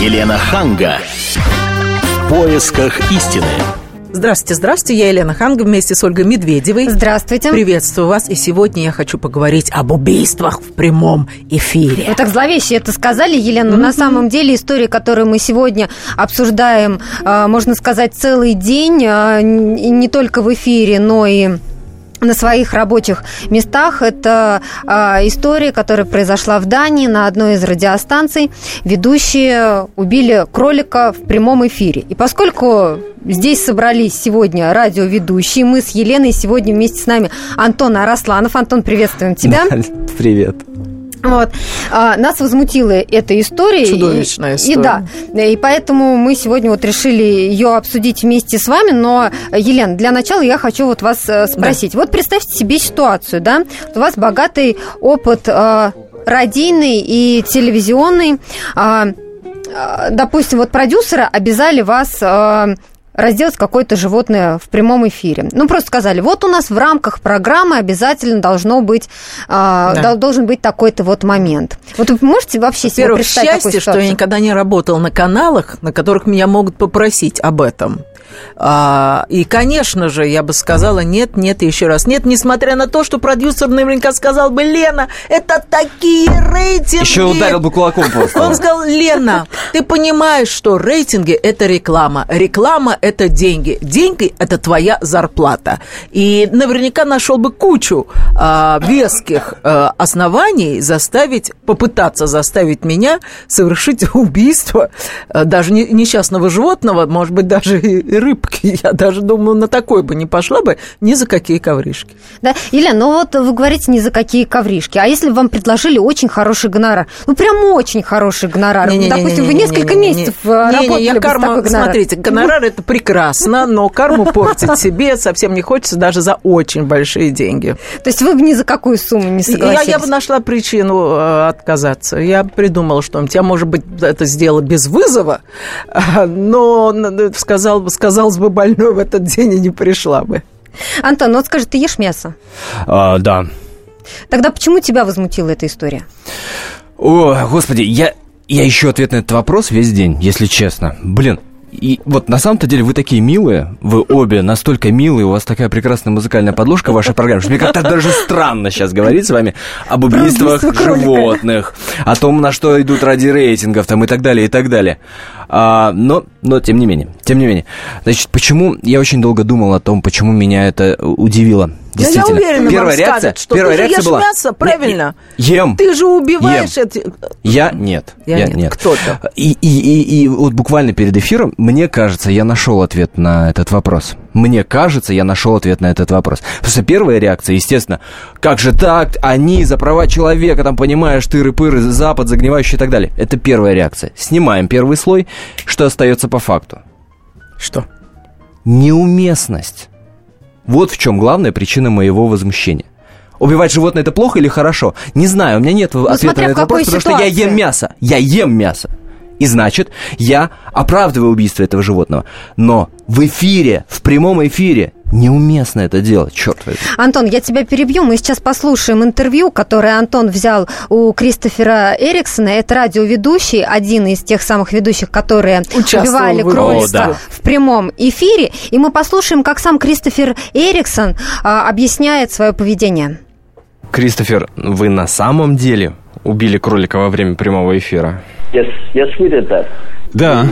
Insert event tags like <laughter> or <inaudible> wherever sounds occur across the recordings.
Елена Ханга. В поисках истины. Здравствуйте, здравствуйте, я Елена Ханга вместе с Ольгой Медведевой. Здравствуйте. Приветствую вас, и сегодня я хочу поговорить об убийствах в прямом эфире. Вы так зловеще это сказали, Елена, но mm-hmm. на самом деле история, которую мы сегодня обсуждаем, а, можно сказать, целый день, а, не только в эфире, но и на своих рабочих местах. Это э, история, которая произошла в Дании на одной из радиостанций. Ведущие убили кролика в прямом эфире. И поскольку здесь собрались сегодня радиоведущие, мы с Еленой сегодня вместе с нами Антон Арасланов. Антон, приветствуем тебя. <laughs> Привет. Вот. А, нас возмутила эта история. Чудовищная история. И, да, и поэтому мы сегодня вот решили ее обсудить вместе с вами. Но, Елена, для начала я хочу вот вас э, спросить. Да. Вот представьте себе ситуацию, да? У вас богатый опыт э, радийный и телевизионный. Э, допустим, вот продюсеры обязали вас э, разделать какое-то животное в прямом эфире. Ну, просто сказали, вот у нас в рамках программы обязательно должно быть, а, да. должен быть такой-то вот момент. Вот вы можете вообще себе представить счастье, такую что я никогда не работал на каналах, на которых меня могут попросить об этом. А, и, конечно же, я бы сказала нет, нет и еще раз нет, несмотря на то, что продюсер наверняка сказал бы, Лена, это такие рейтинги. Еще ударил бы кулаком просто. Он сказал, Лена, ты понимаешь, что рейтинги – это реклама. Реклама – это деньги. Деньги – это твоя зарплата. И наверняка нашел бы кучу а, веских а, оснований заставить, попытаться заставить меня совершить <laughs> убийство а, даже не, несчастного животного, может быть, даже и рыбки. <laughs> Я даже думаю, на такой бы не пошла бы ни за какие ковришки. Да, Елена, ну вот вы говорите ни за какие ковришки. А если бы вам предложили очень хороший гонорар? Ну, прям очень хороший гонорар. Не, не, Допустим, не, вы несколько не, не, месяцев не, работали не, не, я карма, гонорар. Смотрите, гонорар – это <laughs> прекрасно, но карму портить себе совсем не хочется даже за очень большие деньги. То есть вы бы ни за какую сумму не согласились? Я, я бы нашла причину э, отказаться. Я придумала что-нибудь. Я, может быть, это сделала без вызова, но сказал, сказалось бы, больной в этот день и не пришла бы. Антон, ну вот скажи, ты ешь мясо? А, да. Тогда почему тебя возмутила эта история? О, господи, я, я ищу ответ на этот вопрос весь день, если честно. Блин, и вот на самом-то деле вы такие милые, вы обе настолько милые, у вас такая прекрасная музыкальная подложка в вашей программе, что мне как-то даже странно сейчас говорить с вами об убийствах животных, о том, на что идут ради рейтингов там и так далее, и так далее. А, но, но тем не менее, тем не менее. Значит, почему я очень долго думал о том, почему меня это удивило. Действительно. Да я уверена, первая реакция, скажет, что первая ты реакция ешь была. мясо, правильно? Ем. Ты же убиваешь ем. эти. Я нет. Я, я нет. нет. Кто-то. И, и, и, и вот буквально перед эфиром, мне кажется, я нашел ответ на этот вопрос. Мне кажется, я нашел ответ на этот вопрос. Потому что первая реакция, естественно, как же так, они за права человека, там, понимаешь, тыры-пыры, Запад, загнивающий и так далее. Это первая реакция. Снимаем первый слой, что остается по факту. Что? Неуместность. Вот в чем главная причина моего возмущения. Убивать животное это плохо или хорошо? Не знаю, у меня нет ну, ответа на этот вопрос, потому что я ем мясо. Я ем мясо. И значит, я оправдываю убийство этого животного. Но в эфире, в прямом эфире, неуместно это делать, черт возьми. Антон, я тебя перебью. Мы сейчас послушаем интервью, которое Антон взял у Кристофера Эриксона. Это радиоведущий, один из тех самых ведущих, которые убивали кролика да. в прямом эфире. И мы послушаем, как сам Кристофер Эриксон а, объясняет свое поведение. Кристофер, вы на самом деле убили кролика во время прямого эфира? Да,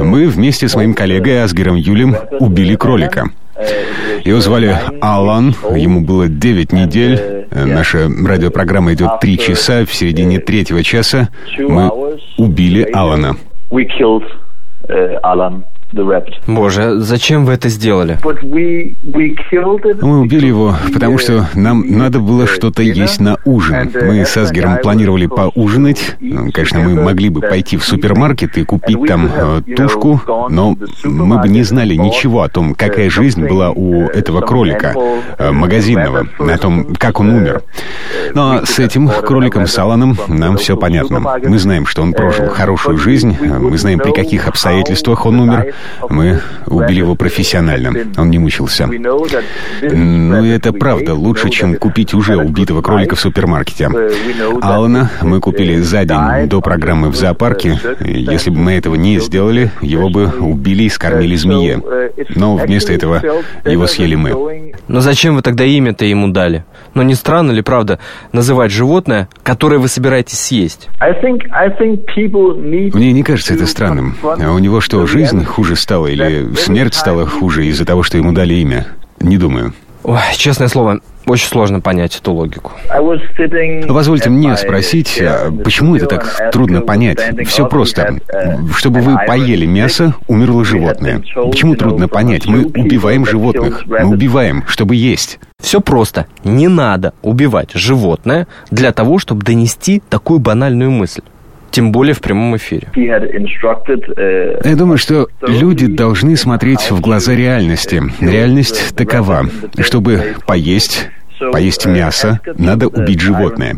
мы вместе с моим коллегой Асгером Юлем убили кролика. Его звали Алан, ему было 9 недель. Наша радиопрограмма идет 3 часа. В середине третьего часа мы убили Алана. Боже, зачем вы это сделали? Мы убили его, потому что нам надо было что-то есть на ужин. Мы с Асгером планировали поужинать. Конечно, мы могли бы пойти в супермаркет и купить там э, тушку, но мы бы не знали ничего о том, какая жизнь была у этого кролика э, магазинного, о том, как он умер. Но с этим кроликом Саланом нам все понятно. Мы знаем, что он прожил хорошую жизнь, мы знаем, при каких обстоятельствах он умер. Мы убили его профессионально. Он не мучился. Ну, и это правда лучше, чем купить уже убитого кролика в супермаркете. Алана мы купили за день до программы в зоопарке. Если бы мы этого не сделали, его бы убили и скормили змее. Но вместо этого его съели мы. Но зачем вы тогда имя-то ему дали? Но не странно ли, правда, называть животное, которое вы собираетесь съесть? Мне не кажется это странным. А у него что, жизнь хуже стала или смерть стала хуже из-за того, что ему дали имя? Не думаю. Ой, честное слово, очень сложно понять эту логику. Позвольте мне спросить, а почему это так трудно понять? Все просто. Чтобы вы поели мясо, умерло животное. Почему трудно понять? Мы убиваем животных. Мы убиваем, чтобы есть. Все просто. Не надо убивать животное для того, чтобы донести такую банальную мысль тем более в прямом эфире. Я думаю, что люди должны смотреть в глаза реальности. Реальность такова. Чтобы поесть, Поесть мясо надо убить животное.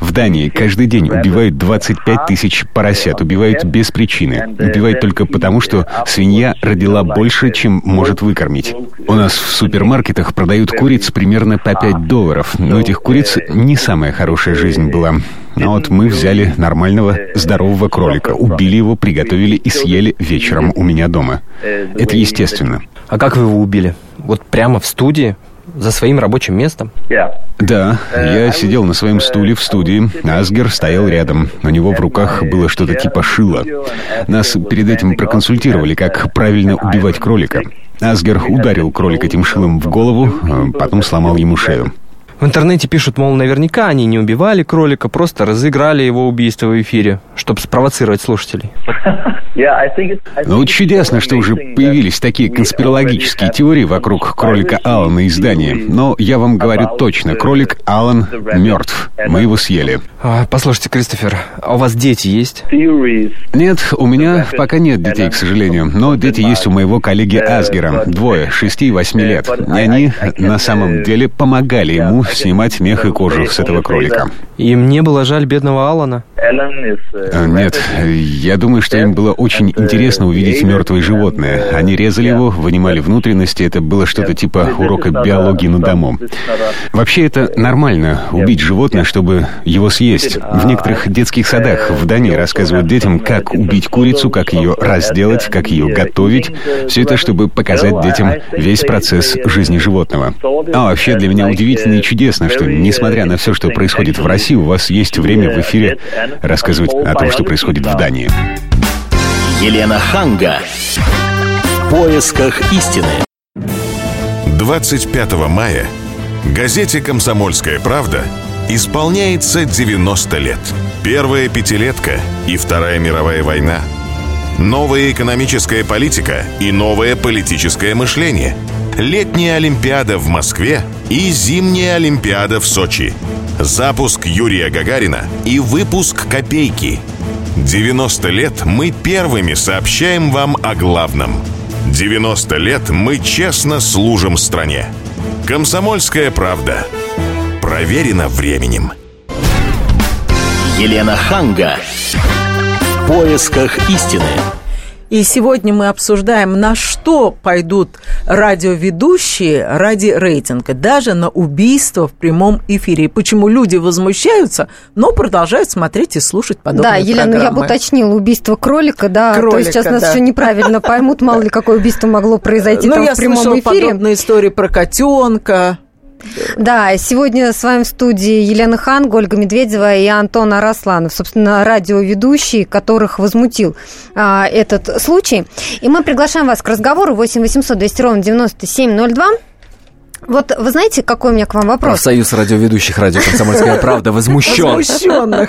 В Дании каждый день убивают 25 тысяч поросят, убивают без причины. Убивают только потому, что свинья родила больше, чем может выкормить. У нас в супермаркетах продают куриц примерно по 5 долларов, но этих куриц не самая хорошая жизнь была. Но вот мы взяли нормального, здорового кролика, убили его, приготовили и съели вечером у меня дома. Это естественно. А как вы его убили? Вот прямо в студии? За своим рабочим местом? Да, я сидел на своем стуле в студии. Асгер стоял рядом. У него в руках было что-то типа шила. Нас перед этим проконсультировали, как правильно убивать кролика. Асгер ударил кролика этим шилом в голову, а потом сломал ему шею. В интернете пишут, мол, наверняка они не убивали кролика, просто разыграли его убийство в эфире, чтобы спровоцировать слушателей. Ну, чудесно, что уже появились такие конспирологические теории вокруг кролика Алана из Дании. Но я вам говорю точно, кролик Алан мертв. Мы его съели. А, послушайте, Кристофер, а у вас дети есть? Нет, у меня пока нет детей, к сожалению. Но дети есть у моего коллеги Асгера. Двое, шести и восьми лет. И они на самом деле помогали ему снимать мех и кожу с этого кролика. Им не было жаль бедного Алана? А, нет, я думаю, что им было очень интересно увидеть мертвое животное. Они резали его, вынимали внутренности, это было что-то типа урока биологии на дому. Вообще это нормально, убить животное, чтобы его съесть. В некоторых детских садах в Дании рассказывают детям, как убить курицу, как ее разделать, как ее готовить. Все это, чтобы показать детям весь процесс жизни животного. А вообще для меня удивительно и чудесно, что несмотря на все, что происходит в России, у вас есть время в эфире рассказывать о том, что происходит в Дании. Елена Ханга. В поисках истины. 25 мая газете «Комсомольская правда» исполняется 90 лет. Первая пятилетка и Вторая мировая война. Новая экономическая политика и новое политическое мышление. Летняя Олимпиада в Москве и зимняя Олимпиада в Сочи – запуск Юрия Гагарина и выпуск «Копейки». 90 лет мы первыми сообщаем вам о главном. 90 лет мы честно служим стране. Комсомольская правда. Проверено временем. Елена Ханга. В поисках истины. И сегодня мы обсуждаем, на что пойдут радиоведущие ради рейтинга, даже на убийство в прямом эфире. И почему люди возмущаются, но продолжают смотреть и слушать подобные Да, Елена, программы. я бы уточнила убийство кролика, да, Кролика, то есть сейчас нас да. еще неправильно <laughs> поймут, мало ли какое убийство могло произойти Ну, там я в прямом слышала эфире. подобные истории про котенка. Да, сегодня с вами в студии Елена Хан, Ольга Медведева и Антон Арасланов, собственно, радиоведущие, которых возмутил а, этот случай. И мы приглашаем вас к разговору 8 800 200 ровно 9702. Вот вы знаете, какой у меня к вам вопрос? Профсоюз радиоведущих радио «Комсомольская <laughs> правда» возмущен. Возмущенных.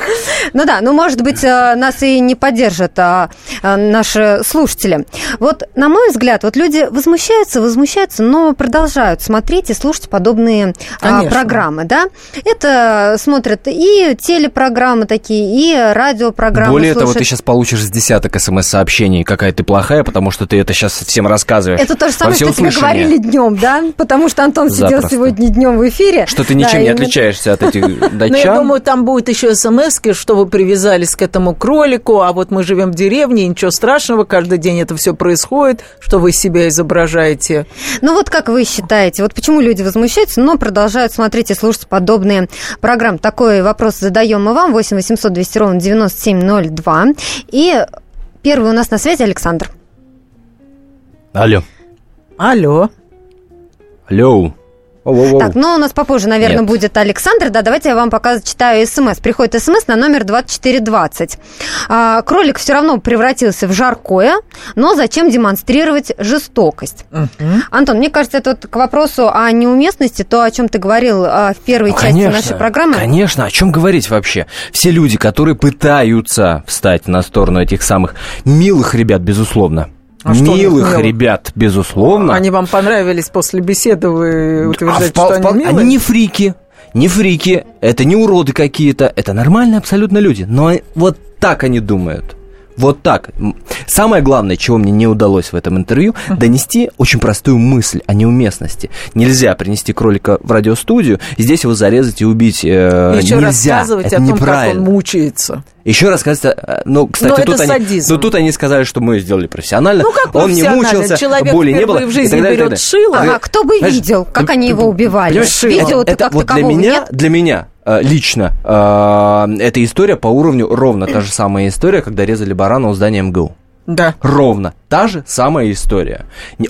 Ну да, ну может быть э, нас и не поддержат а, а, наши слушатели. Вот на мой взгляд, вот люди возмущаются, возмущаются, но продолжают смотреть и слушать подобные а, программы, да? Это смотрят и телепрограммы такие, и радиопрограммы. Более того, слушают. ты сейчас получишь с десяток смс-сообщений, какая ты плохая, потому что ты это сейчас всем рассказываешь. Это то же самое, что тебе говорили днем, да? Потому что Антон он сидел Запросто. сегодня днем в эфире. Что ты Да, ничем не и мы- отличаешься от этих Но <laughs> датчан. Ну, я думаю, там будет еще смс что вы привязались к этому кролику, а вот мы живем в деревне, ничего страшного, каждый день это все происходит, что вы себя изображаете. Ну вот как вы считаете, вот почему люди возмущаются, но продолжают смотреть и слушать подобные программы? Такой вопрос задаем мы вам, 8 800 200 ровно 9702. И первый у нас на связи Александр. Алло. Алло. Алло. Воу-воу-воу. Так, ну у нас попозже, наверное, Нет. будет Александр. Да, давайте я вам пока зачитаю смс. Приходит смс на номер 2420. А, кролик все равно превратился в жаркое, но зачем демонстрировать жестокость? Антон, мне кажется, это вот к вопросу о неуместности, то, о чем ты говорил а, в первой Ну, части нашей программы. Конечно, о чем говорить вообще? Все люди, которые пытаются встать на сторону этих самых милых ребят, безусловно. А милых ребят, безусловно. Они вам понравились после беседы, вы утверждаете, А что они милые? Они не фрики, не фрики, это не уроды какие-то, это нормальные абсолютно люди. Но вот так они думают. Вот так. Самое главное, чего мне не удалось в этом интервью, донести очень простую мысль о неуместности. Нельзя принести кролика в радиостудию, здесь его зарезать и убить. э, Еще нельзя. рассказывать это о том, как он неправильно. мучается. Еще рассказать, э, ну, кстати, Но это тут, они, ну, тут они сказали, что мы сделали профессионально. Ну, как Он не мучился, Человек боли не было. в и жизни так далее, и так берет далее. шило. Вы- А кто бы знаешь, видел, как ты- они его убивали? понимаешь, Видео-то это как вот для меня, нет? для меня лично э, эта история по уровню ровно та же самая история, когда резали барана у здания МГУ. Да. Ровно та же самая история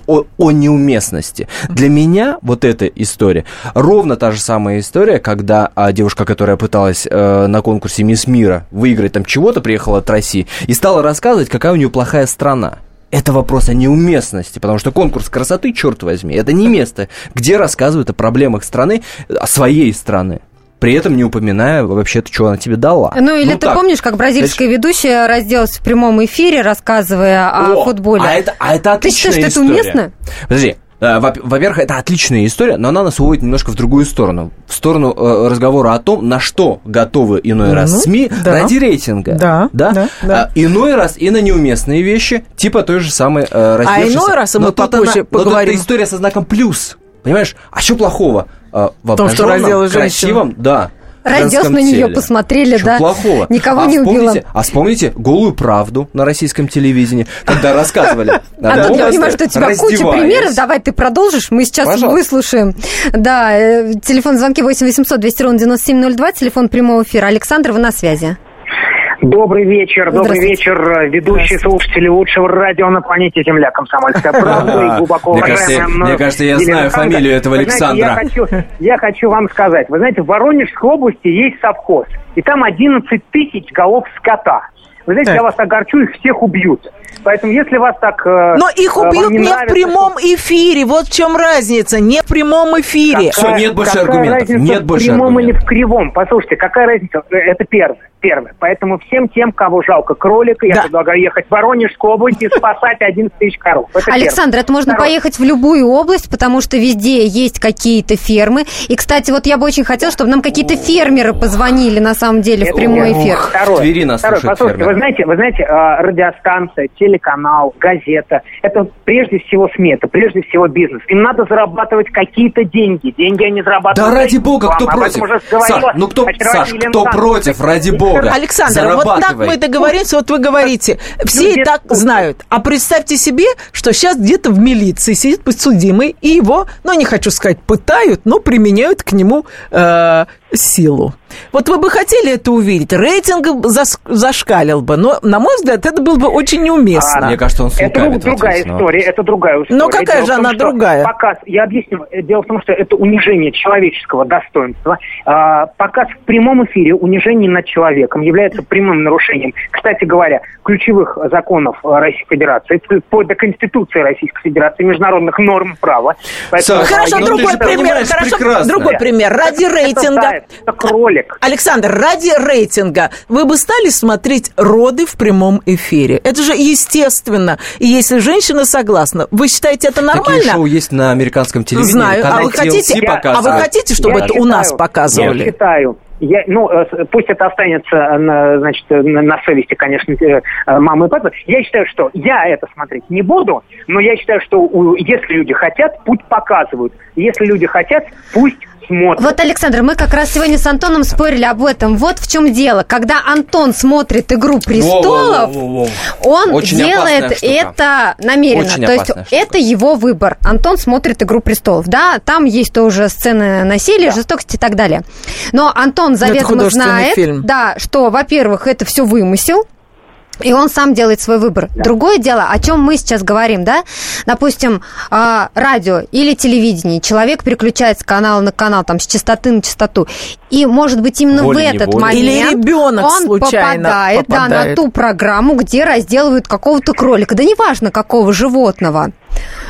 о, о неуместности. Для меня вот эта история ровно та же самая история, когда а, девушка, которая пыталась э, на конкурсе Мисс Мира выиграть там чего-то, приехала от России и стала рассказывать, какая у нее плохая страна. Это вопрос о неуместности, потому что конкурс красоты, черт возьми, это не место, где рассказывают о проблемах страны, о своей страны. При этом не упоминая вообще-то, что она тебе дала. Ну, или ты так. помнишь, как бразильская ведущая разделась в прямом эфире, рассказывая о, О, футболе? А это, а это Ты отличная считаешь, что история. это уместно? Подожди. э, во- Во-первых, это отличная история, но она нас уводит немножко в другую сторону. В сторону э, разговора о том, на что готовы иной раз Ну, СМИ да. ради рейтинга. Да, да, да. А, иной раз и на неуместные вещи, типа той же самой э, раздевшейся. иной раз, и мы попозже она- но тут поговорим. история со знаком плюс. Понимаешь? А что плохого? Э, в том, что женщина. красивом, да. Женском на неё, теле. посмотрели, Чё да. плохого? Никого а не убила. А вспомните «Голую правду» на российском телевидении, когда рассказывали. <laughs> Антон, том, я понимаю, что у тебя куча примеров. Давай ты продолжишь. Мы сейчас выслушаем. Да, э, телефон звонки 8 800 200 ровно 9702, телефон прямого эфира. Александр, вы на связи. Добрый вечер, добрый вечер, э, ведущие слушатели лучшего радио на планете Земля, Комсомольская правда и <laughs> глубоко Мне кажется, мне я знаю фамилию этого знаете, Александра. я, хочу, я хочу вам сказать, вы знаете, в Воронежской области есть совхоз, и там 11 тысяч голов скота. Вы знаете, я вас огорчу, их всех убьют. Поэтому, если вас так... э, Но их э, убьют не в нравится, прямом эфире. Вот в чем разница. Не в прямом эфире. Всё, нет больше какая аргументов, нет в больше прямом или аргументов. в кривом? Послушайте, какая разница? Это первое. Первое. Поэтому всем тем, кого жалко кролика, я Да. предлагаю ехать в Воронежскую область и спасать 11 тысяч коров. Это Александр, первое. это можно Второе. поехать в любую область, потому что везде есть какие-то фермы. И, кстати, вот я бы очень хотела, чтобы нам какие-то фермеры позвонили на самом деле в Это прямой эфир. Второе. В Твери нас Второе. Послушайте, фермеры. вы знаете, вы знаете, э, радиостанция, телеканал, газета, это прежде всего СМИ, это прежде всего бизнес. Им надо зарабатывать какие-то деньги. Деньги они зарабатывают. Да ради бога, кто против? Саш, ну кто, Саш, кто против, ради бога? Александр, вот так мы договоримся, вот вы говорите, все и так знают. А представьте себе, что сейчас где-то в милиции сидит подсудимый, и его, ну, не хочу сказать, пытают, но применяют к нему э, силу. Вот вы бы хотели это увидеть? Рейтинг зас- зашкалил бы, но, на мой взгляд, это было бы очень неуместно. А, Мне кажется, он Это другая но- история, это другая история. Ну, какая Дело же том, она другая? Показ, я объясню. Дело в том, что это унижение человеческого достоинства. А, показ в прямом эфире, унижение над человеком является прямым нарушением, кстати говоря, ключевых законов э, Российской Федерации, вплоть до Конституции Российской Федерации, международных норм права. Поэтому, Хорошо, ну, другой пример. Хорошо, прекрасно. другой пример. Ради Это рейтинга. Заяц, это кролик. Александр, ради рейтинга вы бы стали смотреть роды в прямом эфире? Это же естественно. И если женщина согласна, вы считаете это Такие нормально? шоу есть на американском телевидении. Знаю. А вы хотите, TLC а вы хотите, чтобы Я это у нас считаю- показывали? Я считаю, я, ну, э, пусть это останется на, значит, на, на совести, конечно, э, мамы и папы. Я считаю, что я это смотреть не буду, но я считаю, что у, если люди хотят, путь показывают. Если люди хотят, пусть смотрит. Вот, Александр, мы как раз сегодня с Антоном спорили об этом. Вот в чем дело. Когда Антон смотрит «Игру престолов», он Очень делает это намеренно. Очень То есть штука. это его выбор. Антон смотрит «Игру престолов». Да, там есть тоже сцены насилия, жестокости и так далее. Но Антон заведомо художественный знает, фильм. да, что, во-первых, это все вымысел, и он сам делает свой выбор. Другое дело, о чем мы сейчас говорим, да? Допустим, а, радио или телевидение. Человек переключается с канала на канал, там, с частоты на частоту. И, может быть, именно в этот Волей-неволей. момент Или ребенок он случайно попадает, Да, на попадает. ту программу, где разделывают какого-то кролика. Да неважно, какого животного.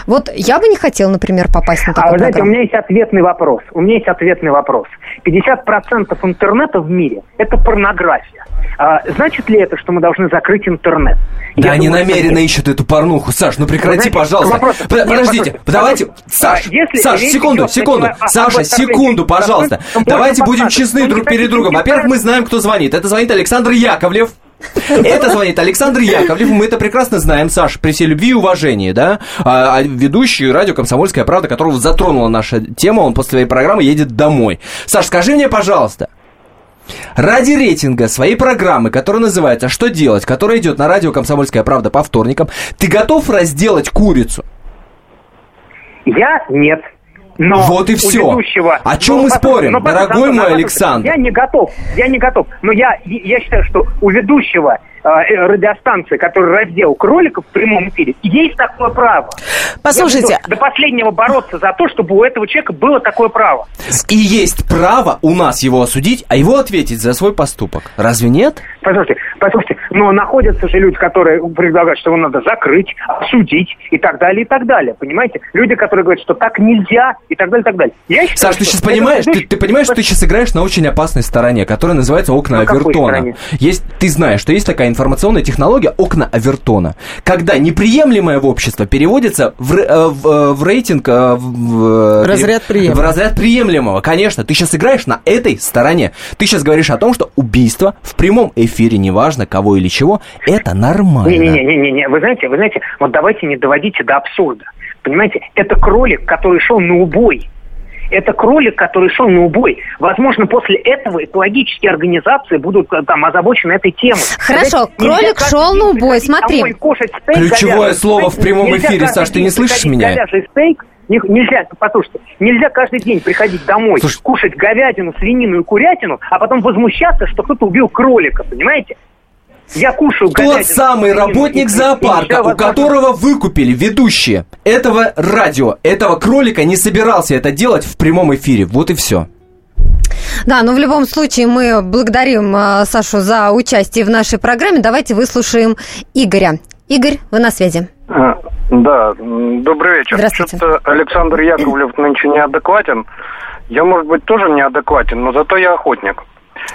Вот я бы не хотела, например, попасть на А такую вы знаете, у программу. меня есть ответный вопрос. У меня есть ответный вопрос. 50% интернета в мире – это порнография. А, значит ли это, что мы должны закрыть интернет? Да Я они думаю, намеренно ищут эту порнуху. Саш, ну прекрати, Знаете, пожалуйста. вопрос- Под- нет, Подождите, вопрос- давайте. Саш, А, если Саш, секунду, секунду. Саша, секунду, пожалуйста. Давайте будем честны Ну, друг перед другом. Во-первых, мы знаем, кто звонит. Это звонит Александр Яковлев. Это звонит Александр Яковлев, мы это прекрасно знаем, Саш, при всей любви и уважении, да, а, а ведущий радио «Комсомольская правда», которого затронула наша тема, он после своей программы едет домой. Саш, скажи мне, пожалуйста, Ради рейтинга своей программы, которая называется «Что делать?», которая идет на радио «Комсомольская правда» по вторникам, ты готов разделать курицу? Я нет. Но Вот и у всё. ведущего- О чём Ну, мы спорим, послушайте, дорогой Антон, мой Александр? Я не готов, я не готов. Но я, я считаю, что у ведущего радиостанции, который раздел кроликов в прямом эфире, есть такое право. Послушайте, Я буду до последнего бороться за то, чтобы у этого человека было такое право. И есть право у нас его осудить, а его ответить за свой поступок. Разве нет? Послушайте, послушайте, но находятся же люди, которые предлагают, что его надо закрыть, осудить и так далее, и так далее. Понимаете? Люди, которые говорят, что так нельзя и так далее, и так далее. Я считаю, Саш, ты сейчас понимаешь, ты, ты понимаешь, что ты сейчас играешь на очень опасной стороне, которая называется окна На Авертона. Есть, ты знаешь, что есть такая информационная технология окна Авертона, когда неприемлемое в общество переводится в, э, в, э, в рейтинг э, в, в, э, Разряд приемлемого. В разряд приемлемого, конечно. Ты сейчас играешь на этой стороне. Ты сейчас говоришь о том, что убийство в прямом эфире, неважно кого или чего, это нормально. Не-не-не, вы знаете, вы знаете, вот давайте не доводите до абсурда. Понимаете, это кролик, который шел на убой. Это кролик, который шел на убой. Возможно, после этого экологические организации будут э, там озабочены этой темой. Хорошо, нельзя кролик шел на убой, смотри. кушать стейк Ключевое говяжий. слово в прямом эфире, Саш, ты не слышишь меня? говяжий стейк, не- нельзя, послушайте, нельзя каждый день приходить домой, Слушай- кушать говядину, свинину и курятину, а потом возмущаться, что кто-то убил кролика, понимаете? Я кушаю Тот говядину, самый работник и зоопарка, у которого выкупили ведущие этого радио, этого кролика, не собирался это делать в прямом эфире. Вот и все. Да, но в любом случае мы благодарим э, Сашу за участие в нашей программе. Давайте выслушаем Игоря. Игорь, вы на связи. А, Да, добрый вечер. Здравствуйте. Что-то Александр Яковлев нынче неадекватен. Я, может быть, тоже неадекватен, но зато я охотник.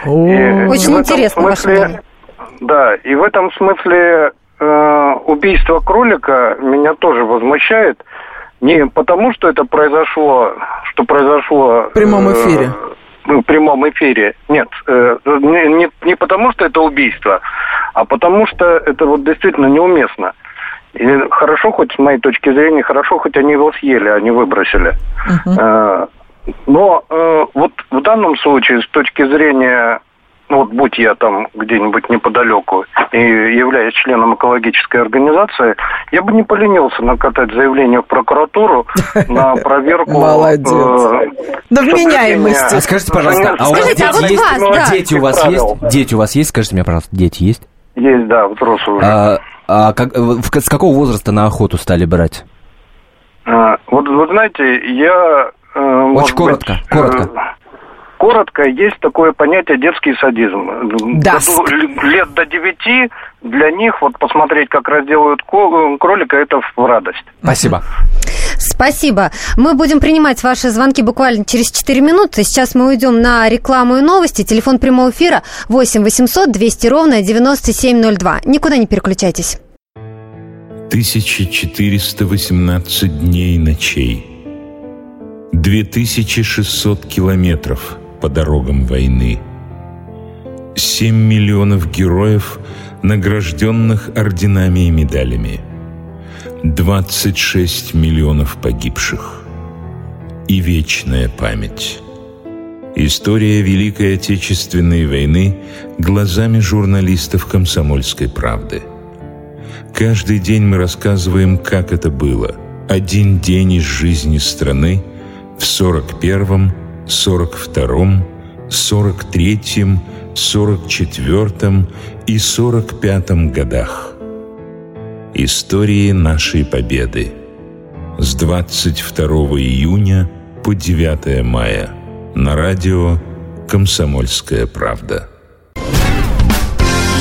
Очень этом интересно ваше мнение. Да, и в этом смысле э, убийство кролика меня тоже возмущает. Не потому, что это произошло, что произошло... В прямом э, эфире. ну, в прямом эфире. Нет, э, не, не, потому, что это убийство, а потому что это вот действительно неуместно. И хорошо, хоть с моей точки зрения, хорошо, хоть они его съели, а не выбросили. Э, Но э, вот в данном случае, с точки зрения, ну вот будь я там где-нибудь неподалеку и являясь членом экологической организации, я бы не поленился накатать заявление в прокуратуру на <laughs> проверку... Молодец. э, Да соблюдения- вменяемости. А скажите, пожалуйста, а у вас а дети вот есть? да. Дети у вас есть? Дети у вас есть? Скажите мне, пожалуйста, дети есть? Есть, да, взрослые уже. А, а как- в- с какого возраста на охоту стали брать? А, Вот вы знаете, я... э, может коротко, быть, коротко. Коротко, есть такое понятие детский садизм. Л- Лет до девяти для них вот посмотреть, как разделывают кролика, это в радость. Спасибо. Спасибо. Мы будем принимать ваши звонки буквально через 4 минуты. Сейчас мы уйдем на рекламу и новости. Телефон прямого эфира 8 800 200 ровно 9702. Никуда не переключайтесь. 1418 дней и ночей. 2600 километров по дорогам войны. 7 миллионов героев, награжденных орденами и медалями. 26 миллионов погибших. И вечная память. История Великой Отечественной войны глазами журналистов «Комсомольской правды». Каждый день мы рассказываем, как это было. Один день из жизни страны в 41-м, 42-м, 43-м, 44-м и 45-м годах. Истории нашей победы с 22 июня по 9 мая на радио «Комсомольская правда».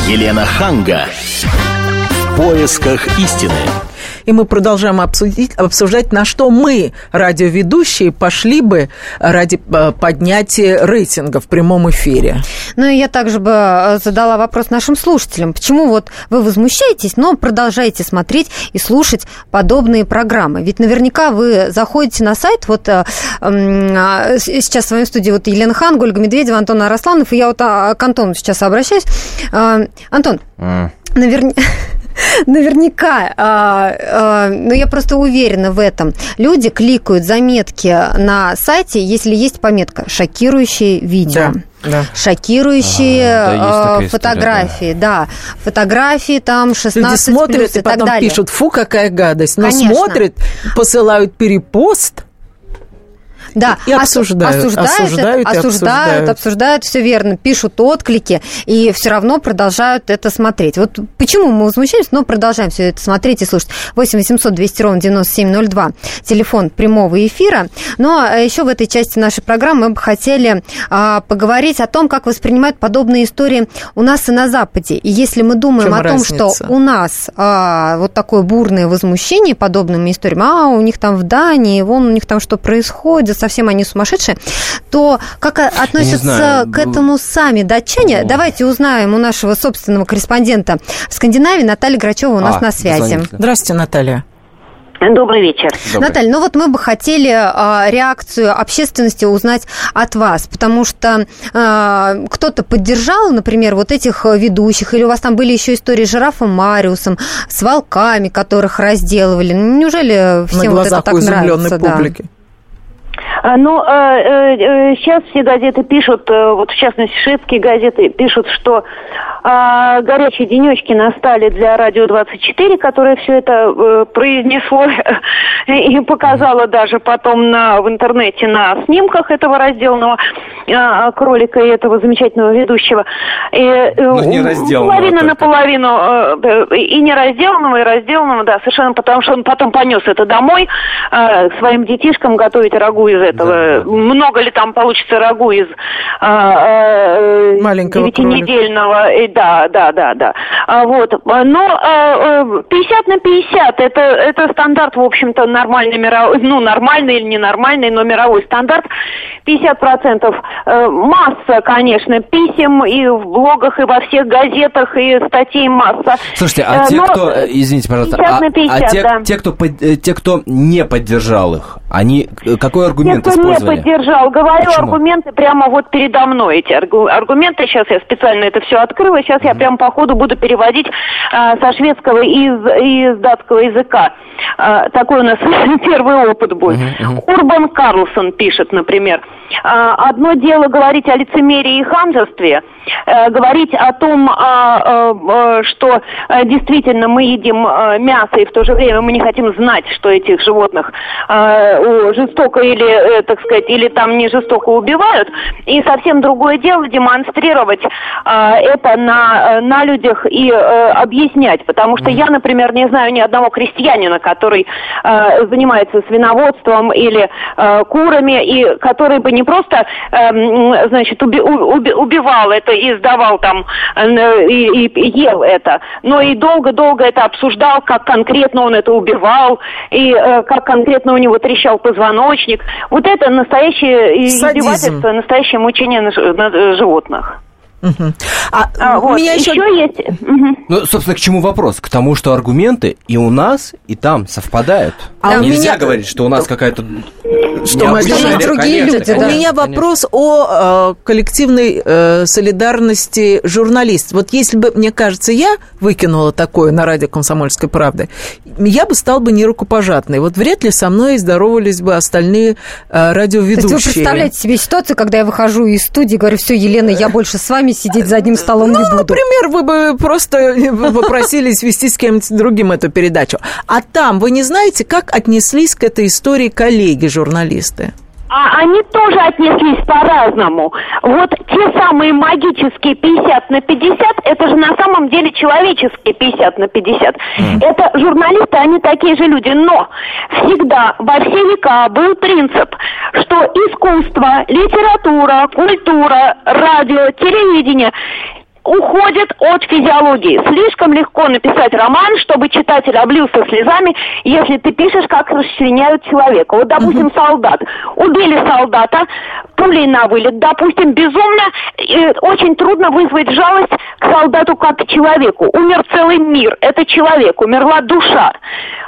Елена Ханга. В поисках истины. И мы продолжаем обсудить, обсуждать, на что мы, радиоведущие, пошли бы ради э, поднятия рейтинга в прямом эфире. Ну и я также бы э, задала вопрос нашим слушателям. Почему вот вы возмущаетесь, но продолжаете смотреть и слушать подобные программы? Ведь наверняка вы заходите на сайт, вот э, э, сейчас в своей студии вот Елена Хан, Ольга Медведева, Антон Арасланов, и я вот а, к Антону сейчас обращаюсь. Антон, mm. наверняка... <laughs> Наверняка, а, а, но я просто уверена в этом. Люди кликают заметки на сайте, если есть пометка «шокирующие видео». Да. Да. шокирующие а, да, фотографии, история, да. да, фотографии там 16 Люди смотрят плюс и, и потом так далее. пишут, фу, какая гадость, но Конечно. смотрят, посылают перепост, да, и обсуждают, осуждают, осуждают, осуждают, осуждают, обсуждают, все верно, пишут отклики и все равно продолжают это смотреть. Вот почему мы возмущаемся, но продолжаем все это смотреть и слушать. 8 800 200 ровно 9702, телефон прямого эфира. Но ну, а еще в этой части нашей программы мы бы хотели а, поговорить о том, как воспринимают подобные истории у нас и на Западе. И если мы думаем о том, разница? что у нас а, вот такое бурное возмущение подобными историями, а у них там в Дании, вон у них там что происходит, совсем они сумасшедшие, то как относятся к этому сами датчане? О. Давайте узнаем у нашего собственного корреспондента в Скандинавии Наталья Грачева у нас а, на связи. Здравствуйте, Наталья. Добрый вечер. Добрый. Наталья, ну вот мы бы хотели а, реакцию общественности узнать от вас, потому что а, кто-то поддержал, например, вот этих ведущих, или у вас там были еще истории с жирафом Мариусом, с волками, которых разделывали. Ну, неужели всем На вот это так нравится? Публики. Да? А, ну, сейчас э, все газеты пишут, э, вот в частности шведские газеты пишут, что а, горячие денечки настали для Радио 24, которое все это э, произнесло <laughs> и показало даже потом на, в интернете на снимках этого разделанного а, кролика и этого замечательного ведущего. И, ну, не разделанного Половина только. на половину и не разделанного, и разделанного, да, совершенно, потому что он потом понес это домой своим детишкам готовить рагу из этого. Да. Много ли там получится рагу из э, маленького девятинедельного? Да, да, да, да. А, вот. Но 50 на 50 это, это стандарт, в общем-то, нормальный мировой, ну, нормальный или ненормальный, но мировой стандарт. 50% масса, конечно, писем и в блогах, и во всех газетах, и статей масса. Слушайте, а те, но кто, извините, пожалуйста, 50 на 50, а, а те, да. те, кто, те, кто не поддержал их, они какой аргумент Никто использовали? не поддержал. Говорю Почему? аргументы прямо вот передо мной. Эти аргументы, сейчас я специально это все открыла, сейчас mm-hmm. я прямо по ходу буду переводить а, со шведского и из, из датского языка. А, такой у нас <laughs> первый опыт будет. Mm-hmm. Урбан Карлсон пишет, например, а, одно дело говорить о лицемерии и ханжестве, а, говорить о том, что а, действительно мы едим а, мясо, и в то же время мы не хотим знать, что этих животных жестоко или, э, так сказать, или там не жестоко убивают. И совсем другое дело демонстрировать а, это на, на людях и а, объяснять. Потому что я, например, не знаю ни одного крестьянина, который а, занимается свиноводством или а, курами, и который бы не просто, а, значит, уби, уби, убивал это и сдавал там, э, и, и ел это, но и долго-долго это обсуждал, как конкретно он это убивал, и э, как конкретно у него трещал позвоночник. Вот это настоящее Садизм. издевательство, настоящее мучение на, на животных. Угу. А, а вот, меня еще... еще есть... Угу. Ну, собственно, к чему вопрос? К тому, что аргументы и у нас, и там совпадают. А Нельзя меня... говорить, что у нас какая-то Что мы Что другие Конечно, люди, У да. меня вопрос о э, коллективной э, солидарности журналистов. Вот если бы, мне кажется, я выкинула такое на радио «Комсомольской правды», я бы стал бы не рукопожатной. Вот вряд ли со мной здоровались бы остальные э, То радиоведущие. есть вы представляете себе ситуацию, когда я выхожу из студии и говорю, все, Елена, я больше с вами сидеть за одним столом не буду. Например, вы бы просто попросились вести с кем-нибудь другим эту передачу. А там вы не знаете, как отнеслись к этой истории коллеги-журналисты? А они тоже отнеслись по-разному. Вот те самые магические 50 на 50, это же на самом деле человеческие 50 на 50. Это журналисты, они такие же люди. Но всегда во все века был принцип, что искусство, литература, культура, радио, телевидение уходит от физиологии. Слишком легко написать роман, чтобы читатель облился слезами, если ты пишешь, как расчленяют человека. Вот, допустим, солдат. Убили солдата, пулей на вылет, допустим, безумно, э, очень трудно вызвать жалость к солдату как к человеку. Умер целый мир, это человек, умерла душа.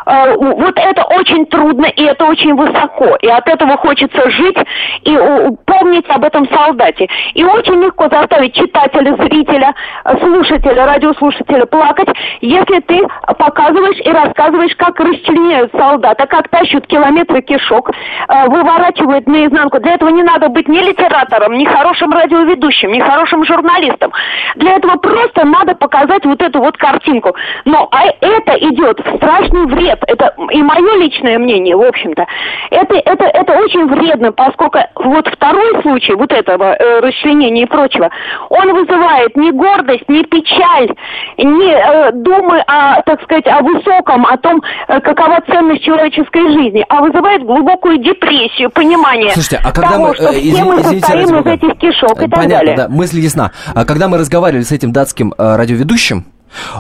Э, вот это очень трудно, и это очень высоко. И от этого хочется жить и помнить об этом солдате. И очень легко заставить читателя, зрителя, э, слушателя, радиослушателя плакать, если ты показываешь и рассказываешь, как расчленяют солдата, как тащат километры кишок, э, выворачивают наизнанку. Для этого не надо быть ни литератором, ни хорошим радиоведущим, ни хорошим журналистом. Для этого просто надо показать вот эту вот картинку. Но а это идет в страшный вред. Это и мое личное мнение, в общем-то. Это, это, это очень вредно, поскольку вот второй случай вот этого э, расчленения и прочего, он вызывает не гордость, не печаль, не э, думы о, так сказать, о высоком, о том, э, какова ценность человеческой жизни, а вызывает глубокую депрессию, понимание Слушайте, а когда того, мы... что э, все мы состоим из этих кишок и так Понятно, далее. да, мысль ясна. А когда мы разговаривали с этим датским э, радиоведущим,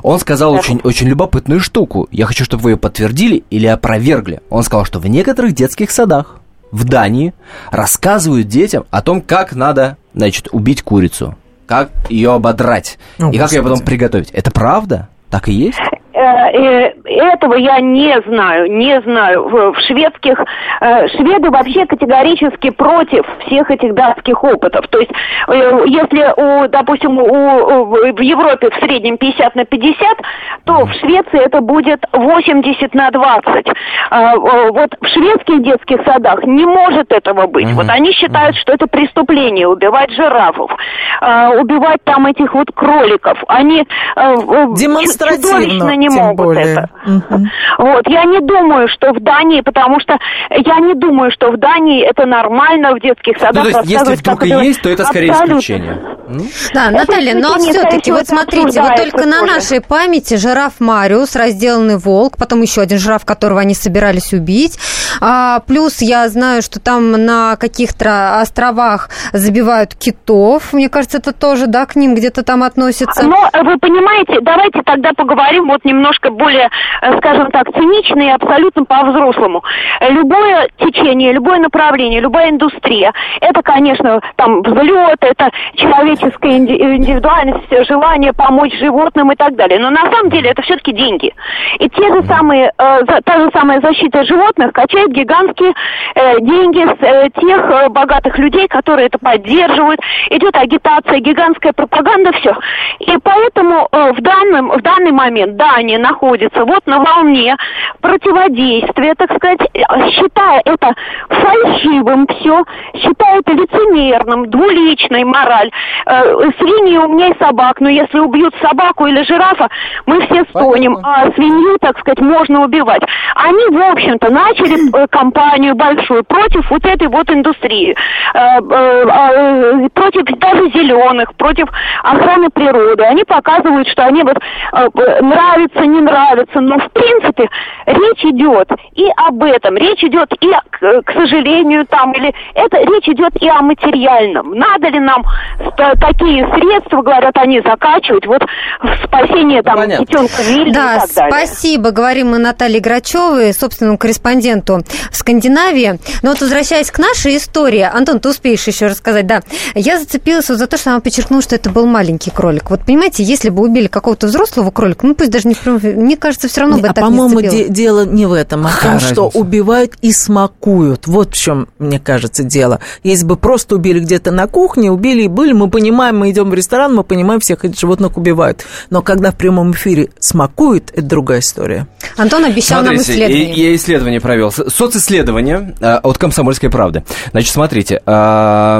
он сказал очень, очень любопытную штуку. Я хочу, чтобы вы ее подтвердили или опровергли. Он сказал, что в некоторых детских садах в Дании рассказывают детям о том, как надо, значит, убить курицу, как ее ободрать О, и как ее потом приготовить. Это правда? Так и есть? Э, Этого я не знаю, не знаю. В шведских э, шведы вообще категорически против всех этих датских опытов. То есть, э, если, у, допустим, у, в Европе в среднем 50 на 50, то в Швеции это будет 80 на 20. А, э, Вот в шведских детских садах не может этого быть. Вот они считают, что это преступление убивать жирафов, убивать там этих вот кроликов. Они Демонстративно, не тем могут более. это. Мгм. Вот, я не думаю, что в Дании, потому что я не думаю, что в Дании это нормально в детских Ну, садах то есть, если вдруг и есть, то это скорее абсолютно. исключение. Ну, Да, Это Наталья, но все-таки, вот смотрите, вот только на тоже. нашей памяти жираф Мариус, разделанный волк, потом еще один жираф, которого они собирались убить. А, плюс я знаю, что там на каких-то островах забивают китов. Мне кажется, это тоже, да, к ним где-то там относится. Но э, вы понимаете, давайте тогда поговорим вот немножко более, э, скажем так, цинично и абсолютно по-взрослому. Любое течение, любое направление, любая индустрия, это, конечно, там взлет, это человеческая инди- индивидуальность, желание помочь животным и так далее. Но на самом деле это все-таки деньги. И те же самые, э, та же самая защита животных качает гигантские э, деньги с тех богатых людей, которые это поддерживают. Идет агитация, гигантская пропаганда, все. И поэтому в, данном, в данный момент Дания находится вот на волне противодействия, так сказать, считая это фальшивым все, считая это лицемерным, двуличной мораль. Э, свиньи умнее собак, но если убьют собаку или жирафа, мы все стонем, а свинью, так сказать, можно убивать. Они, в общем-то, начали э, кампанию большую против вот этой вот индустрии, э, э, против даже зеленых, против охраны природы. Они показывают, что они вот э, нравится, не нравится, но в принципе речь идет и об этом, речь идет и, к, сожалению, там, или это речь идет и о материальном. Надо ли нам такие средства, говорят они, закачивать вот в спасение там Понятно. детенка Мильны Да, и так далее. спасибо. Говорим мы Наталье Грачевой, собственному корреспонденту в Скандинавии. Но вот возвращаясь к нашей истории, Антон, ты успеешь еще рассказать, да. Я зацепилась вот за то, что она подчеркнула, что это был маленький кролик. Вот понимаете, если бы убили какого-то взрослого кролика, ну пусть даже не мне кажется, все равно бы а так не по-моему, зацепило. де- дело не в этом, а в том, что убивают и смакуют. Вот в чем, мне кажется, дело. Если бы просто убили где-то на кухне, убили и были, мы понимаем, мы идем в ресторан, мы понимаем, всех этих животных убивают. Но когда в прямом эфире смакуют, это другая история. Антон обещал нам Смотрите, исследование. и- я исследование провел. Социсследование э, от «Комсомольской правды». Значит, смотрите, а,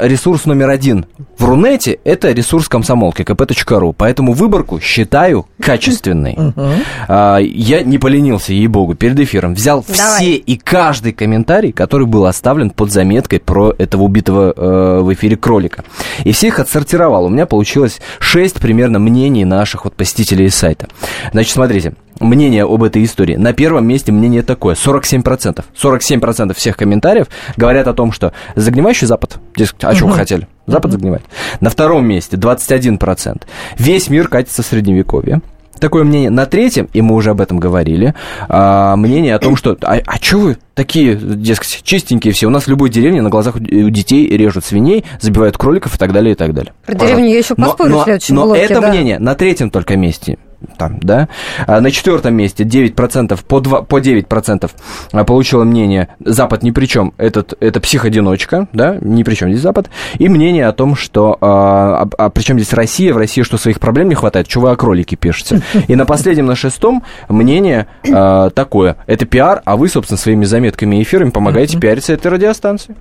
ресурс номер один в Рунете – это ресурс комсомолки, kp.ru. Поэтому выборку считаю качественной. А, Я не поленился, ей-богу, перед эфиром. Взял все и каждый комментарий, который был оставлен под заметкой про этого убитого э, в эфире кролика. И все их отсортировал. У меня получилось 6 примерно мнений наших вот посетителей сайта. Значит, смотрите. Мнение об этой истории. На первом месте мнение такое, 47%. 47% всех комментариев говорят о том, что загнивающий Запад, дескать, а что вы хотели? Запад загнивает. На втором месте 21%. Весь мир катится в Средневековье. Такое мнение. На третьем, и мы уже об этом говорили, а, мнение о том, что а, а что вы такие, дескать, чистенькие все? У нас в любой деревне на глазах у детей режут свиней, забивают кроликов и так далее, и так далее. Про деревню я еще Но- поспорю но, в следующем но блоке. это да. мнение на третьем только месте. Там, да? А на четвертом месте 9%, по, 2, по 9% а, получило мнение «Запад ни при чем, этот, это психодиночка», да, ни при чем здесь Запад, и мнение о том, что а, а, а при чем здесь Россия, в России что, своих проблем не хватает, что вы о кролике пишете. И на последнем, на шестом, мнение а, такое, это пиар, а вы, собственно, своими заметками и эфирами помогаете пиариться этой радиостанции.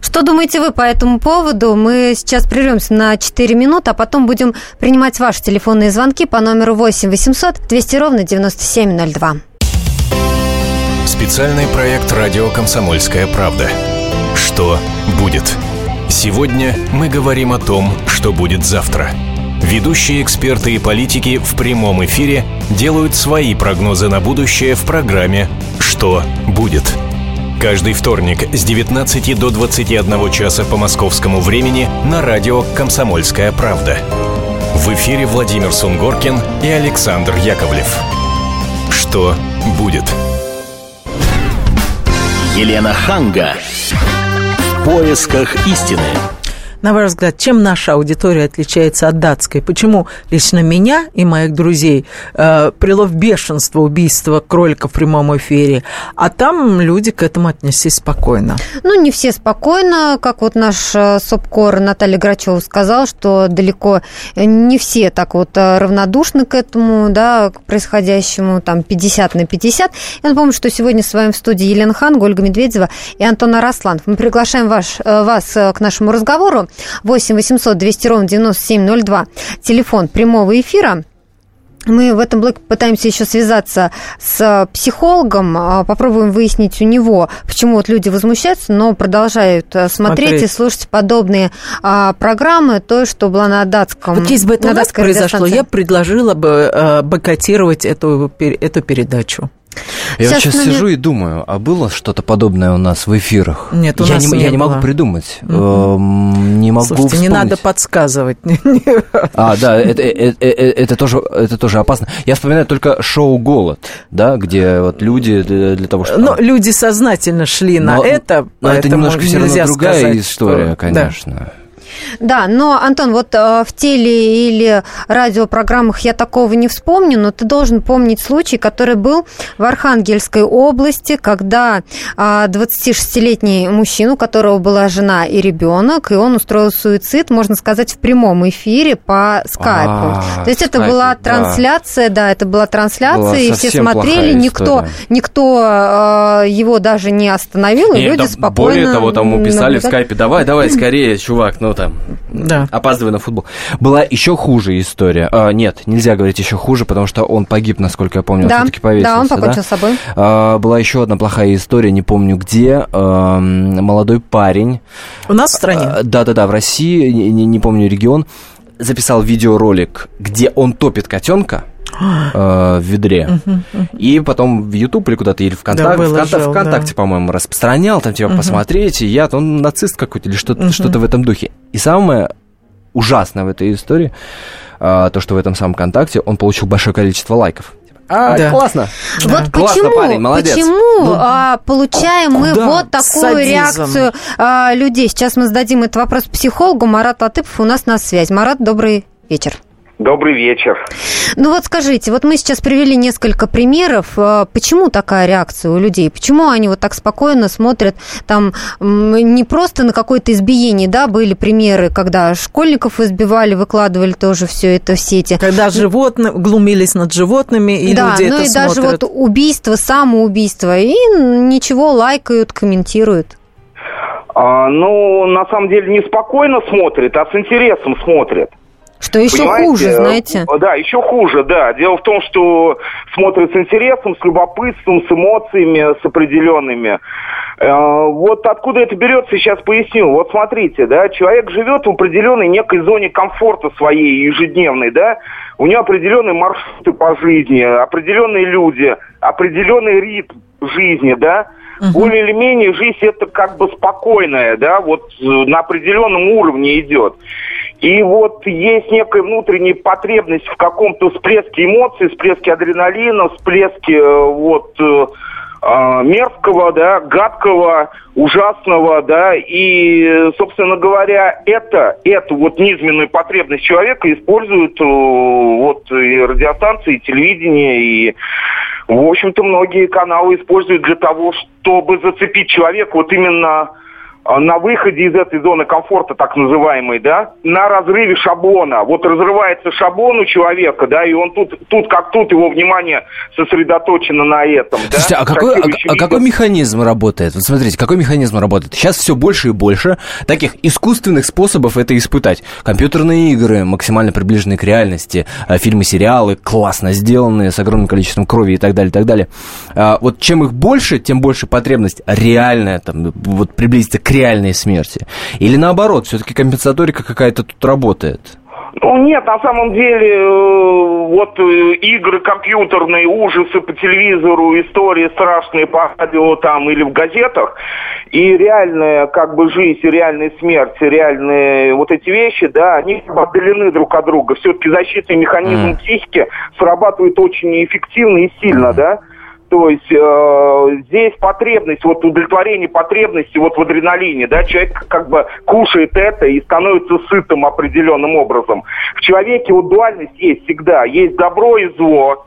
Что думаете вы по этому поводу? Мы сейчас прервемся на 4 минуты, а потом будем принимать ваши телефонные звонки по номеру 8 800 200 ровно 9702. Специальный проект «Радио Комсомольская правда». Что будет? Сегодня мы говорим о том, что будет завтра. Ведущие эксперты и политики в прямом эфире делают свои прогнозы на будущее в программе «Что будет?». Каждый вторник с 19 до 21 часа по московскому времени на радио «Комсомольская правда». В эфире Владимир Сунгоркин и Александр Яковлев. Что будет? Елена Ханга. В поисках истины. На ваш взгляд, чем наша аудитория отличается от датской? Почему лично меня и моих друзей э, прило в бешенство убийство кролика в прямом эфире, а там люди к этому отнеслись спокойно? Ну, не все спокойно, как вот наш э, СОПКОР Наталья Грачева сказал, что далеко не все так вот э, равнодушны к этому, да, к происходящему, там, 50 на 50. Я напомню, что сегодня с вами в студии Елена Хан, Ольга Медведева и Антон Арасланов. Мы приглашаем ваш, э, вас к нашему разговору. 8 800 200 ровно 9702. Телефон прямого эфира. Мы в этом блоке пытаемся еще связаться с психологом, а, попробуем выяснить у него, почему вот люди возмущаются, но продолжают э, смотреть, Смотреть. и слушать подобные а, программы, то, что было на датском. Вот если бы это на у нас произошло, я предложила бы э, бойкотировать эту, эту передачу. Я вот Сейчас сейчас с нами- сижу и думаю, а было что-то подобное у нас в эфирах? Нет, у я нас не, не я не было. могу придумать. Эм, Не могу Слушайте, не вспомнить. надо подсказывать. <laughs> А, да, это, э- э- э- это, тоже, это тоже опасно. Я вспоминаю только шоу «Голод», да, где вот люди для, для того, чтобы... Но люди сознательно шли на Но- это, но это немножко все равно другая сказать, история, что- конечно. Да, но, Антон, вот э, в теле или радиопрограммах я такого не вспомню, но ты должен помнить случай, который был в Архангельской области, когда а, 26-летний мужчина, у которого была жена и ребенок, и он устроил суицид, можно сказать, в прямом эфире по скайпу. А, То есть это скайпе, была да. трансляция, да, это была трансляция, Была и все смотрели, никто, никто э, его даже не остановил, и Нет, люди да спокойно... Более того, там ему писали в наблюдали. скайпе, давай, давай, скорее, чувак, ну там, Да. опаздывай на футбол. Была еще хуже история. А, нет, нельзя говорить еще хуже, потому что он погиб, насколько я помню, Да, все-таки повесился. да, он покончил с собой. А, была еще одна плохая история, не помню где. Ам, молодой парень. У нас в стране. а, Да-да-да, в России, не- не помню регион, записал видеоролик, где он топит котенка э, в ведре. И потом в YouTube или куда-то, или ВКонтакте, выложил, ВКонтакте, ВКонтакте, да. по-моему, распространял, там, типа, посмотрите, я, он нацист какой-то, или что-то, в этом духе. И самое ужасное в этой истории, а, то, что в этом самом ВКонтакте он получил большое количество лайков. А, Да. классно. Вот Классно, почему, парень, молодец. почему Ну, а, получаем мы куда? вот такую Садизм. реакцию а, людей? Сейчас мы зададим этот вопрос психологу. Марат Латыпов у нас на связь. Марат, добрый вечер. Добрый вечер. Ну вот скажите, вот мы сейчас привели несколько примеров. Э, почему такая реакция у людей? Почему они вот так спокойно смотрят там не просто на какое-то избиение, да, были примеры, когда школьников избивали, выкладывали тоже все это в сети. Когда животные глумились над животными, и да, люди ну это и смотрят. даже вот убийство, самоубийство, и ничего, лайкают, комментируют. А, ну, на самом деле, не спокойно смотрит, а с интересом смотрит. Что еще Понимаете? хуже, знаете? Э, Да, еще хуже, да. Дело в том, что смотрят с интересом, с любопытством, с эмоциями, с определенными. Э, Вот откуда это берется, сейчас поясню. Вот смотрите, да, человек живет в определенной некой зоне комфорта своей ежедневной, да, у него определенные маршруты по жизни, определенные люди, определенный ритм жизни, да, более или менее жизнь это как бы спокойная, да, вот э, на определенном уровне идет. И вот есть некая внутренняя потребность в каком-то всплеске эмоций, всплеске адреналина, всплеске э, вот э, э, мерзкого, да, гадкого, ужасного, да, и, собственно говоря, это, эту вот низменную потребность человека используют э, вот и радиостанции, и телевидение, и, в общем-то, многие каналы используют для того, чтобы зацепить человека вот именно а, на выходе из этой зоны комфорта, так называемой, да, на разрыве шаблона. Вот разрывается шаблон у человека, да, и он тут, тут как тут его внимание сосредоточено на этом. да, Слушайте, а какой, а, а какой механизм работает? Вот смотрите, какой механизм работает? Сейчас все больше и больше таких искусственных способов это испытать. Компьютерные игры, максимально приближенные к реальности, а, фильмы, сериалы, классно сделанные, с огромным количеством крови и так далее, и так далее. А, Вот чем их больше, тем больше потребность реальная, там, вот приблизиться к реальной смерти. Или наоборот, все-таки компенсаторика какая-то тут работает. Ну нет, на самом деле, э, вот э, игры компьютерные, ужасы по телевизору, истории страшные по радио там или в газетах, и реальная как бы жизнь, реальная смерть, реальные вот эти вещи, да, они отдалены друг от друга. Все-таки защитный механизм психики срабатывает очень эффективно и сильно, да. То есть э, здесь потребность, вот удовлетворение потребности вот в адреналине, да, человек как бы кушает это и становится сытым определенным образом. В человеке вот дуальность есть всегда, есть добро и зло,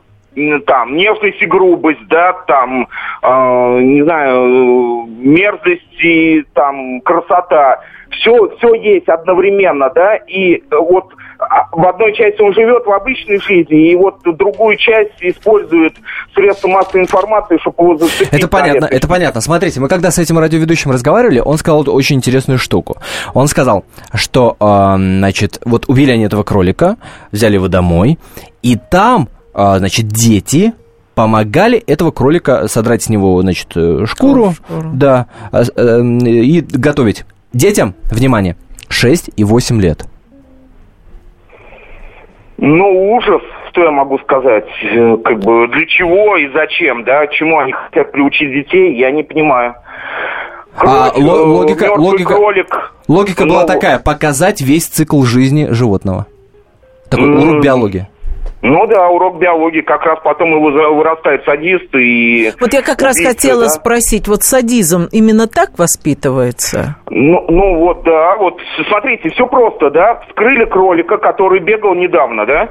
там, нежность и грубость, да, там, э, не знаю, э, мерзость и там красота. Все, все есть одновременно, да, и э, вот а, в одной части он живет в обычной жизни, и вот другую часть использует средства массовой информации, чтобы его зацепить. Это понятно, это. это понятно. Смотрите, мы когда с этим радиоведущим разговаривали, он сказал очень интересную штуку. Он сказал, что, э, значит, вот убили они этого кролика, взяли его домой, и там, э, значит, дети помогали этого кролика содрать с него, значит, э, шкуру, да, э, э, и готовить. Детям, внимание, 6 и 8 лет. Ну, ужас, что я могу сказать. Э, Как бы для чего и зачем, да? Чему они хотят приучить детей, я не понимаю. А, Кролик, логика, логика, кролик. логика была Ну, такая, показать весь цикл жизни животного. Такой урок биологии. Ну да, урок биологии, как раз потом его за- вырастает садист и... Вот я как раз убийца, хотела да. спросить, вот садизм именно так воспитывается? Ну, ну вот, да, вот смотрите, все просто, да. Вскрыли кролика, который бегал недавно, да.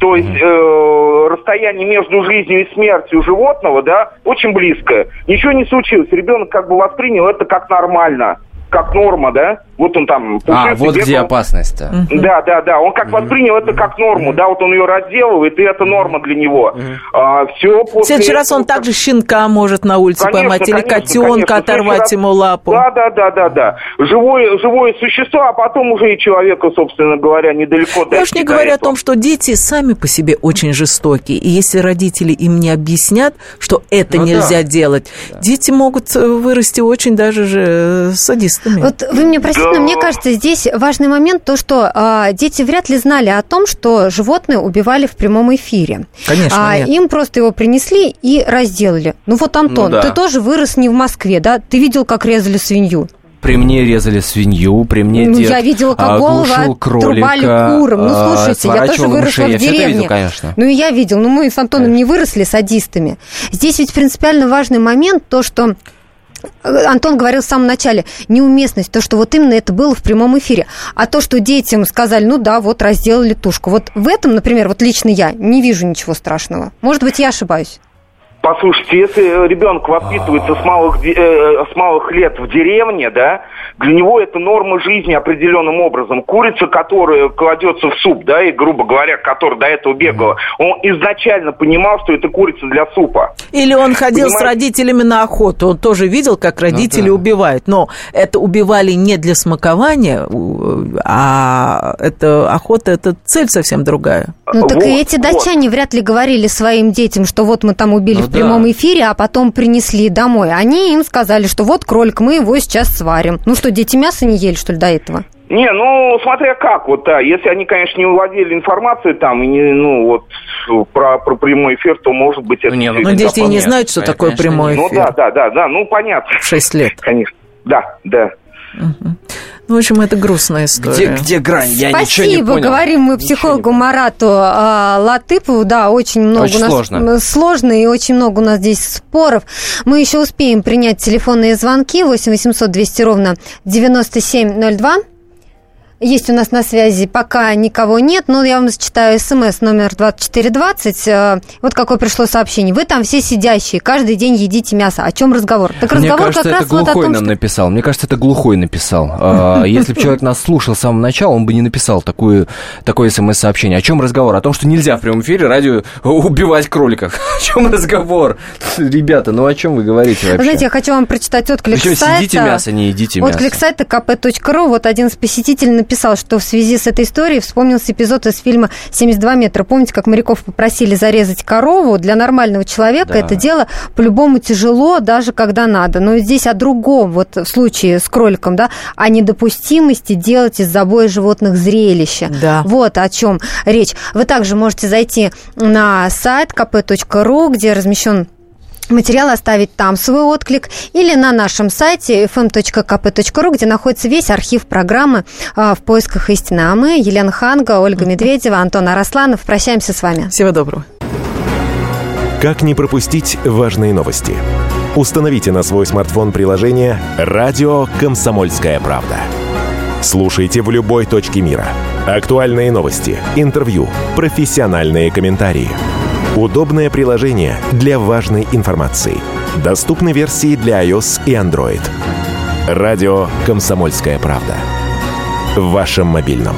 То есть э, расстояние между жизнью и смертью животного, да, очень близкое. Ничего не случилось. Ребенок как бы воспринял это как нормально, как норма, да. Вот он там... А, вот где бегал. опасность-то. Да, да, да. Он как воспринял это как норму, да, вот он ее разделывает, и это норма для него. все В следующий раз он также щенка может на улице Конечно, поймать или конечно, котенка конечно. оторвать Следующий ему раз- лапу. Да, да, да, да, да. Живое, живое существо, а потом уже и человека, собственно говоря, недалеко Я уж не говорю о том, что дети сами по себе очень жестокие. И если родители им не объяснят, что это Ну нельзя да. делать, дети могут э, вырасти очень даже же э, садистами. Вот вы мне простите, но мне кажется, здесь важный момент то, что а, дети вряд ли знали о том, что животные убивали в прямом эфире. Конечно, А, нет. им просто его принесли и разделали. Ну вот, Антон, Ну да. ты тоже вырос не в Москве, да? Ты видел, как резали свинью? При мне резали свинью, при мне Ну, дед я видела, как а, отрубали кролика, курам. Ну, а, слушайте, я тоже выросла в Я деревне. видел, конечно. Ну, и я видел. Ну, мы с Антоном не выросли садистами. Здесь ведь принципиально важный момент то, что Антон говорил в самом начале, неуместность, то, что вот именно это было в прямом эфире. А то, что детям сказали, ну да, вот разделали тушку. Вот в этом, например, вот лично я не вижу ничего страшного. Может быть, я ошибаюсь. Послушайте, если ребенок воспитывается с малых, де- э, с малых лет в деревне, да, для него это норма жизни определенным образом. Курица, которая кладется в суп, да, и, грубо говоря, которая до этого бегала, он изначально понимал, что это курица для супа. Или он ходил с Понимаете? родителями на охоту, он тоже видел, как родители убивают. Но это убивали не для смакования, у- а это охота, это цель совсем другая. Ну так Вот, и эти вот. датчане вряд ли говорили своим детям, что вот мы там убили Ну в прямом да. эфире, а потом принесли домой. Они им сказали, что вот кролик, мы его сейчас сварим. Ну что, дети мясо не ели, что ли, до этого? Не, ну, смотря как, вот, да, если они, конечно, не владели информацией там, и не, ну, вот, про, про прямой эфир, то, может быть, это... Ну, не, ну, дети не знают, что Конечно, такое конечно, прямой Ну, эфир. да, да, да, да, ну, понятно, В 6 лет. конечно. Да, да. Ну, в общем, это грустная Где, история. где грань? Я ничего не Спасибо, понял. говорим мы психологу. Марату а, Латыпову. Да, очень много Очень у нас сложно. сложно и очень много у нас здесь споров. Мы еще успеем принять телефонные звонки 8 800 200 ровно 9702. Есть у нас на связи пока никого нет, но я вам зачитаю смс номер 2420. Э, Вот какое пришло сообщение. Вы там все сидящие, каждый день едите мясо. О чем разговор? Так Мне разговор кажется, как это раз вот о глухой том, нам что... написал. Мне кажется, это глухой написал. А, <laughs> Если бы человек нас слушал с самого начала, он бы не написал такую, такое смс-сообщение. О чем разговор? О том, что нельзя в прямом эфире радио убивать кроликов. <laughs> О чем разговор? Ребята, ну о чем вы говорите вообще? знаете, я хочу вам прочитать отклик Причем сайта. сидите мясо, не едите мясо. Отклик сайта kp.ru. Вот один из посетителей написал, что в связи с этой историей вспомнился эпизод из фильма «72 метра». Помните, как моряков попросили зарезать корову? Для нормального человека Да. это дело по-любому тяжело, даже когда надо. Но здесь о другом, вот в случае с кроликом, да, о недопустимости делать из забоя животных зрелища. Да. Вот о чем речь. Вы также можете зайти на сайт kp.ru, где размещен материал, оставить там свой отклик, или на нашем сайте fm.kp.ru, где находится весь архив программы а, «В поисках истины». А мы, Елена Ханга, Ольга Медведева, Антон Арасланов, прощаемся с вами. Всего доброго. Как не пропустить важные новости? Установите на свой смартфон приложение «Радио Комсомольская правда». Слушайте в любой точке мира. Актуальные новости, интервью, профессиональные комментарии. Удобное приложение для важной информации. Доступны версии для iOS и Android. Радио «Комсомольская правда». В вашем мобильном.